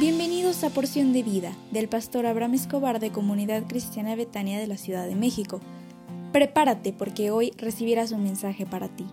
Bienvenidos a Porción de Vida del pastor Abraham Escobar de Comunidad Cristiana Betania de la Ciudad de México. Prepárate porque hoy recibirás un mensaje para ti.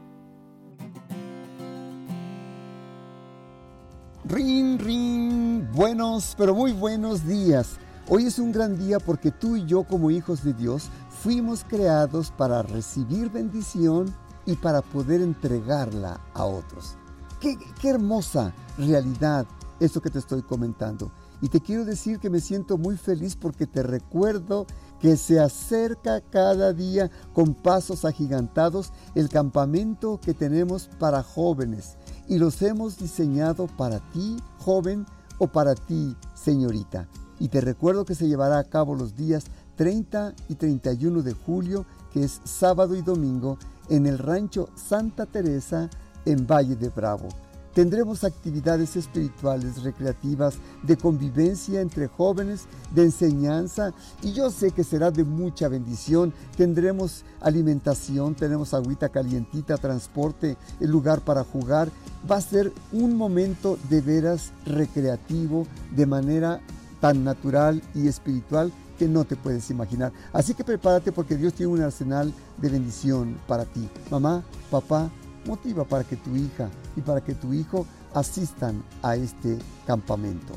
Rin, rin, buenos, pero muy buenos días. Hoy es un gran día porque tú y yo como hijos de Dios fuimos creados para recibir bendición y para poder entregarla a otros. Qué, qué hermosa realidad eso que te estoy comentando. Y te quiero decir que me siento muy feliz porque te recuerdo que se acerca cada día con pasos agigantados el campamento que tenemos para jóvenes. Y los hemos diseñado para ti, joven, o para ti, señorita. Y te recuerdo que se llevará a cabo los días 30 y 31 de julio, que es sábado y domingo, en el rancho Santa Teresa en Valle de Bravo. Tendremos actividades espirituales, recreativas, de convivencia entre jóvenes, de enseñanza y yo sé que será de mucha bendición. Tendremos alimentación, tenemos agüita calientita, transporte, el lugar para jugar. Va a ser un momento de veras recreativo de manera tan natural y espiritual que no te puedes imaginar. Así que prepárate porque Dios tiene un arsenal de bendición para ti. Mamá, papá, motiva para que tu hija y para que tu hijo asistan a este campamento.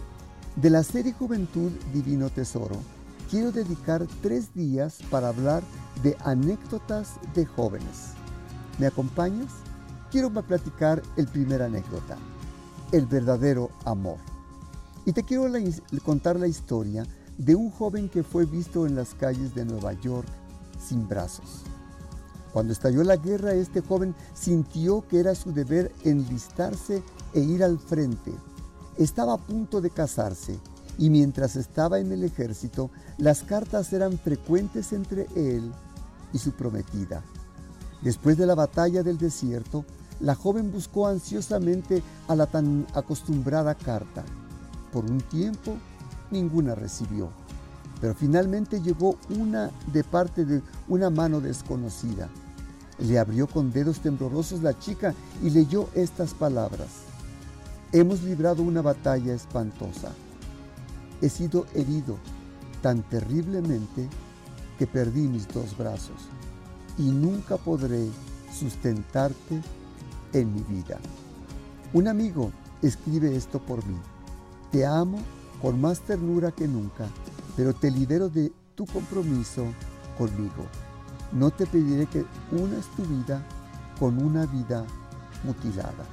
De la serie Juventud Divino Tesoro, quiero dedicar tres días para hablar de anécdotas de jóvenes. ¿Me acompañas? Quiero platicar el primer anécdota, el verdadero amor. Y te quiero contar la historia de un joven que fue visto en las calles de Nueva York sin brazos. Cuando estalló la guerra, este joven sintió que era su deber enlistarse e ir al frente. Estaba a punto de casarse y mientras estaba en el ejército, las cartas eran frecuentes entre él y su prometida. Después de la batalla del desierto, la joven buscó ansiosamente a la tan acostumbrada carta. Por un tiempo, ninguna recibió, pero finalmente llegó una de parte de una mano desconocida. Le abrió con dedos temblorosos la chica y leyó estas palabras. Hemos librado una batalla espantosa. He sido herido tan terriblemente que perdí mis dos brazos y nunca podré sustentarte en mi vida. Un amigo escribe esto por mí. Te amo con más ternura que nunca, pero te libero de tu compromiso conmigo. No te pediré que unas tu vida con una vida mutilada.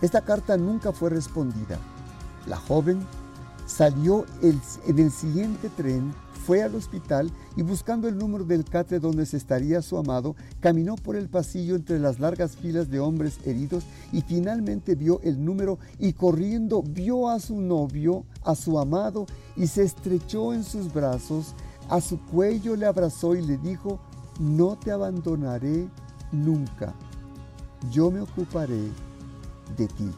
Esta carta nunca fue respondida. La joven salió en el siguiente tren, fue al hospital y buscando el número del catre donde se estaría su amado, caminó por el pasillo entre las largas filas de hombres heridos y finalmente vio el número y corriendo vio a su novio, a su amado, y se estrechó en sus brazos a su cuello le abrazó y le dijo, no te abandonaré nunca, yo me ocuparé de ti.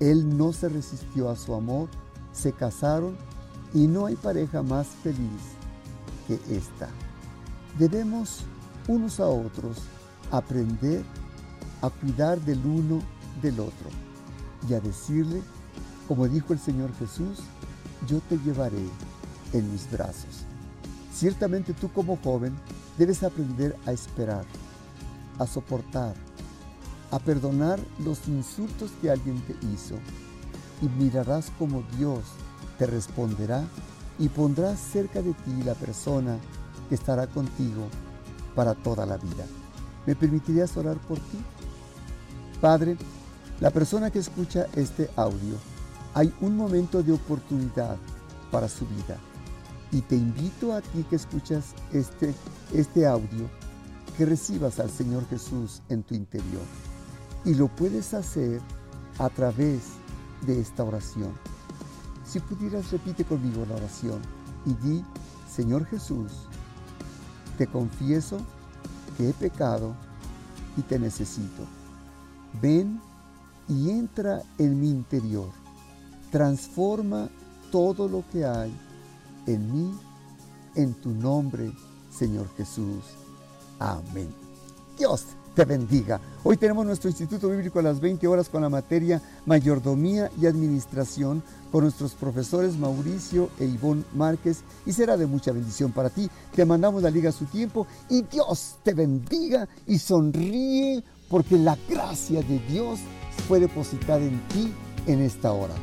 Él no se resistió a su amor, se casaron y no hay pareja más feliz que esta. Debemos unos a otros aprender a cuidar del uno del otro y a decirle, como dijo el Señor Jesús, yo te llevaré en mis brazos. Ciertamente tú como joven debes aprender a esperar, a soportar, a perdonar los insultos que alguien te hizo y mirarás como Dios te responderá y pondrás cerca de ti la persona que estará contigo para toda la vida. ¿Me permitirías orar por ti? Padre, la persona que escucha este audio, hay un momento de oportunidad para su vida y te invito a ti que escuchas este, este audio, que recibas al Señor Jesús en tu interior. Y lo puedes hacer a través de esta oración. Si pudieras, repite conmigo la oración y di, Señor Jesús, te confieso que he pecado y te necesito. Ven y entra en mi interior. Transforma todo lo que hay en mí, en tu nombre, Señor Jesús. Amén. Dios te bendiga. Hoy tenemos nuestro Instituto Bíblico a las 20 horas con la materia Mayordomía y Administración con nuestros profesores Mauricio e Ivonne Márquez y será de mucha bendición para ti. Te mandamos la liga a su tiempo y Dios te bendiga y sonríe porque la gracia de Dios fue depositada en ti en esta hora.